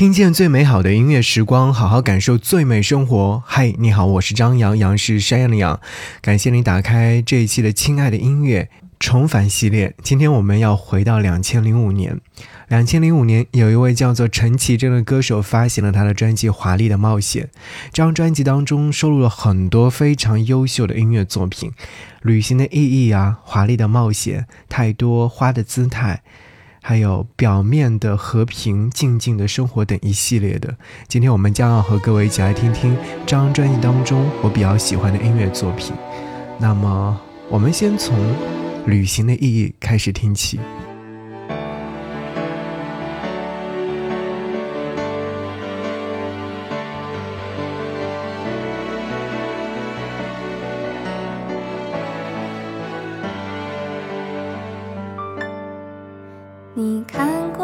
听见最美好的音乐时光，好好感受最美生活。嗨，你好，我是张扬，杨是山羊的羊。感谢你打开这一期的《亲爱的音乐重返》系列。今天我们要回到两千零五年。两千零五年，有一位叫做陈绮贞的歌手发行了他的专辑《华丽的冒险》。这张专辑当中收录了很多非常优秀的音乐作品，《旅行的意义》啊，《华丽的冒险》，太多花的姿态。还有表面的和平、静静的生活等一系列的。今天我们将要和各位一起来听听这张专辑当中我比较喜欢的音乐作品。那么，我们先从《旅行的意义》开始听起。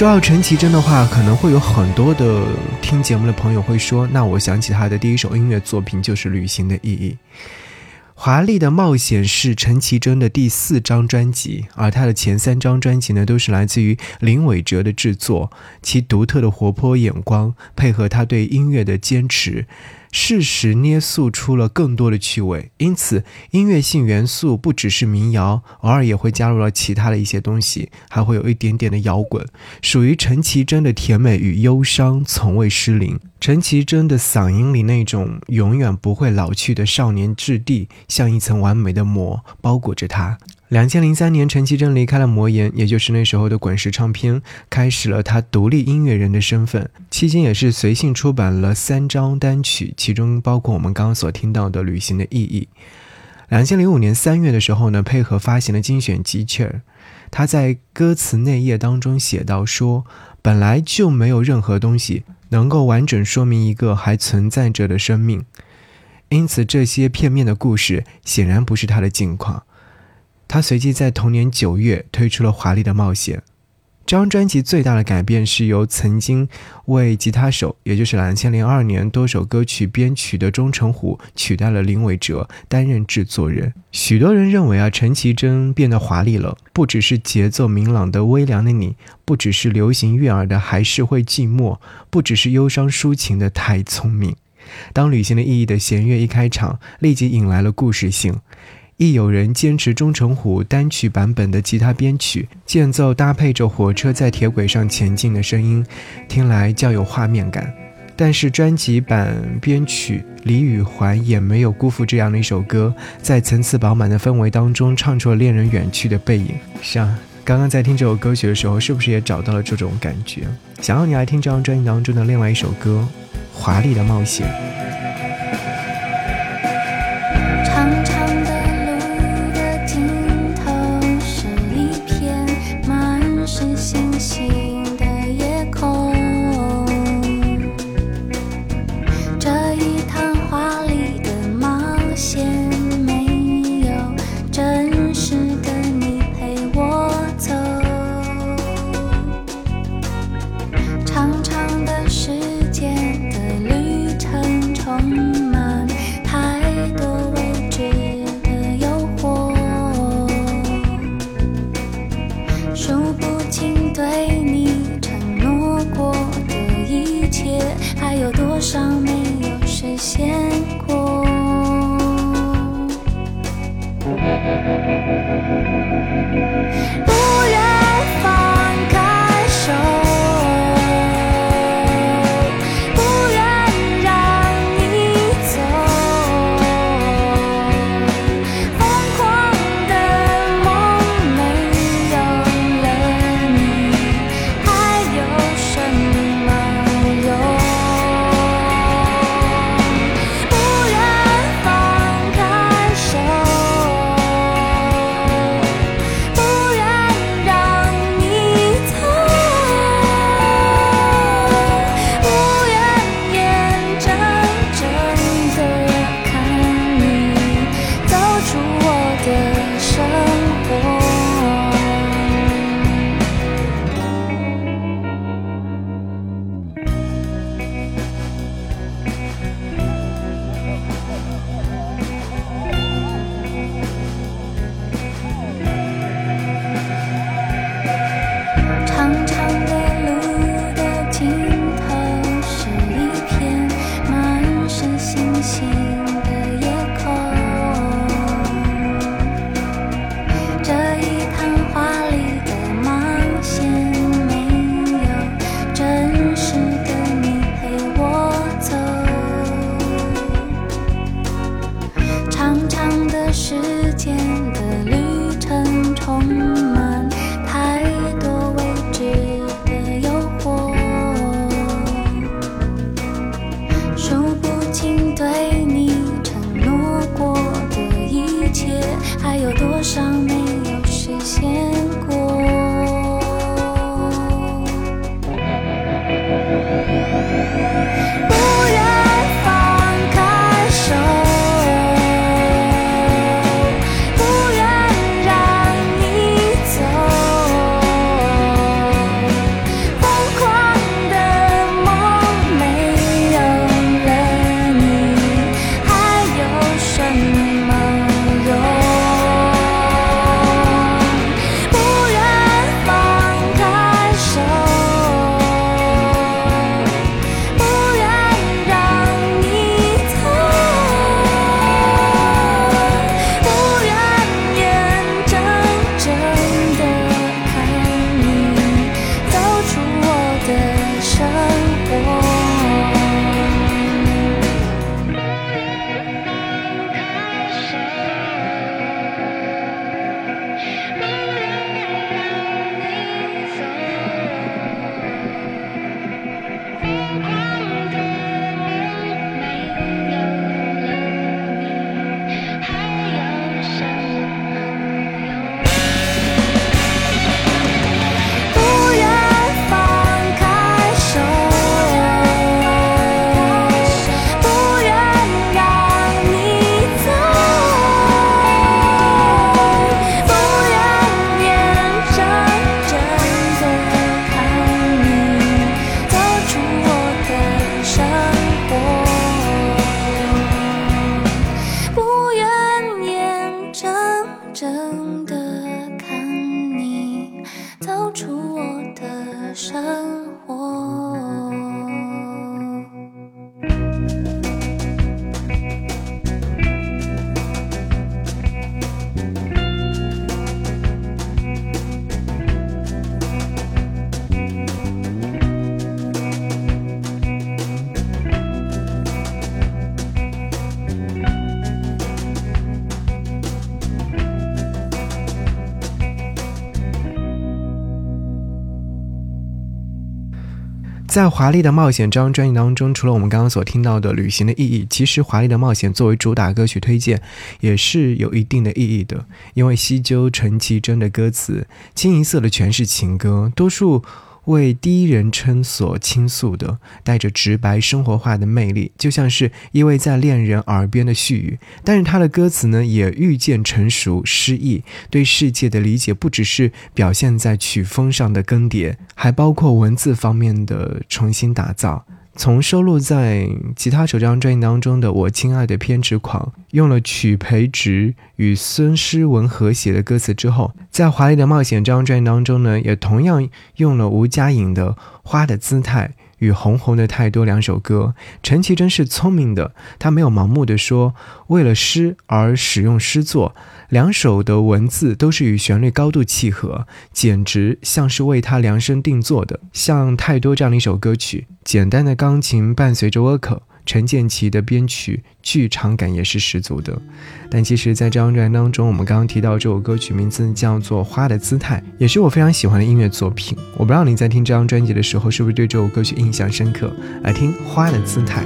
说到陈绮贞的话，可能会有很多的听节目的朋友会说，那我想起她的第一首音乐作品就是《旅行的意义》。华丽的冒险是陈绮贞的第四张专辑，而她的前三张专辑呢，都是来自于林伟哲的制作。其独特的活泼眼光，配合他对音乐的坚持，适时捏塑出了更多的趣味。因此，音乐性元素不只是民谣，偶尔也会加入了其他的一些东西，还会有一点点的摇滚。属于陈绮贞的甜美与忧伤从未失灵。陈绮贞的嗓音里那种永远不会老去的少年质地，像一层完美的膜包裹着她。两千零三年，陈绮贞离开了魔岩，也就是那时候的滚石唱片，开始了她独立音乐人的身份。期间也是随性出版了三张单曲，其中包括我们刚刚所听到的《旅行的意义》。两千零五年三月的时候呢，配合发行了精选集《切尔》，他在歌词内页当中写到说：“本来就没有任何东西能够完整说明一个还存在着的生命，因此这些片面的故事显然不是他的境况。”他随即在同年九月推出了《华丽的冒险》这张专辑。最大的改变是由曾经为吉他手，也就是两千零二年多首歌曲编曲的钟成虎取代了林伟哲担任制作人。许多人认为啊，陈绮贞变得华丽了，不只是节奏明朗的微凉的你，不只是流行悦耳的还是会寂寞，不只是忧伤抒情的太聪明。当旅行的意义的弦乐一开场，立即引来了故事性。亦有人坚持钟成虎单曲版本的吉他编曲，间奏搭配着火车在铁轨上前进的声音，听来较有画面感。但是专辑版编曲李宇环也没有辜负这样的一首歌，在层次饱满的氛围当中唱出了恋人远去的背影。是啊，刚刚在听这首歌曲的时候，是不是也找到了这种感觉？想要你来听这张专辑当中的另外一首歌《华丽的冒险》。在《华丽的冒险》这张专辑当中，除了我们刚刚所听到的旅行的意义，其实《华丽的冒险》作为主打歌曲推荐也是有一定的意义的。因为西鸠陈绮贞的歌词清一色的全是情歌，多数。为第一人称所倾诉的，带着直白生活化的魅力，就像是依偎在恋人耳边的絮语。但是他的歌词呢，也愈渐成熟诗意，对世界的理解不只是表现在曲风上的更迭，还包括文字方面的重新打造。从收录在吉他手》这张专辑当中的《我亲爱的偏执狂》，用了曲培植与孙诗文合写的歌词之后，在《华丽的冒险》这张专辑当中呢，也同样用了吴佳颖的《花的姿态》。与红红的太多两首歌，陈绮贞是聪明的，她没有盲目的说为了诗而使用诗作，两首的文字都是与旋律高度契合，简直像是为她量身定做的。像太多这样的一首歌曲，简单的钢琴伴随着 vocal。陈建奇的编曲剧场感也是十足的，但其实，在这张专辑当中，我们刚刚提到这首歌曲名字叫做《花的姿态》，也是我非常喜欢的音乐作品。我不知道你在听这张专辑的时候，是不是对这首歌曲印象深刻？来听《花的姿态》。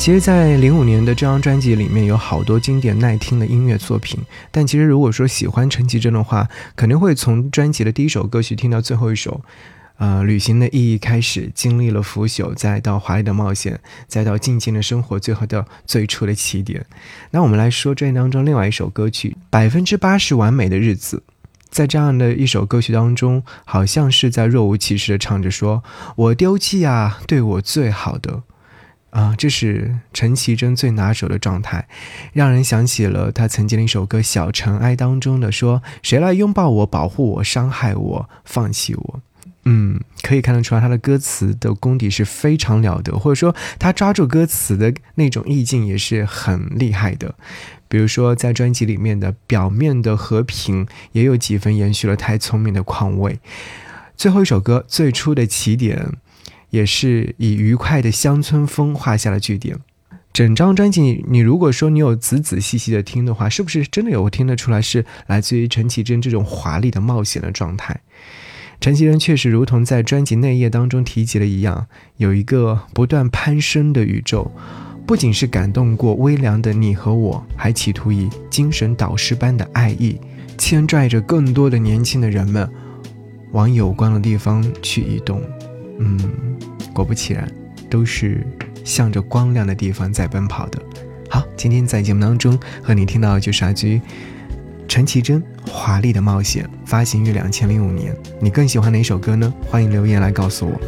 其实，在零五年的这张专辑里面有好多经典耐听的音乐作品，但其实如果说喜欢陈绮贞的话，肯定会从专辑的第一首歌曲听到最后一首。呃，旅行的意义开始，经历了腐朽，再到华丽的冒险，再到静静的生活，最后到最初的起点。那我们来说专辑当中另外一首歌曲《百分之八十完美的日子》。在这样的一首歌曲当中，好像是在若无其事的唱着说：“我丢弃啊，对我最好的。”啊，这是陈绮贞最拿手的状态，让人想起了她曾经的一首歌《小尘埃》当中的说：“谁来拥抱我、保护我、伤害我、放弃我？”嗯，可以看得出来，他的歌词的功底是非常了得，或者说他抓住歌词的那种意境也是很厉害的。比如说，在专辑里面的表面的和平，也有几分延续了太聪明的况味。最后一首歌最初的起点。也是以愉快的乡村风画下了句点。整张专辑，你如果说你有仔仔细细的听的话，是不是真的有听得出来是来自于陈绮贞这种华丽的冒险的状态？陈绮贞确实如同在专辑内页当中提及的一样，有一个不断攀升的宇宙，不仅是感动过微凉的你和我，还企图以精神导师般的爱意，牵拽着更多的年轻的人们往有关的地方去移动。嗯，果不其然，都是向着光亮的地方在奔跑的。好，今天在节目当中和你听到的就是阿居陈绮贞《华丽的冒险》，发行于两千零五年。你更喜欢哪首歌呢？欢迎留言来告诉。我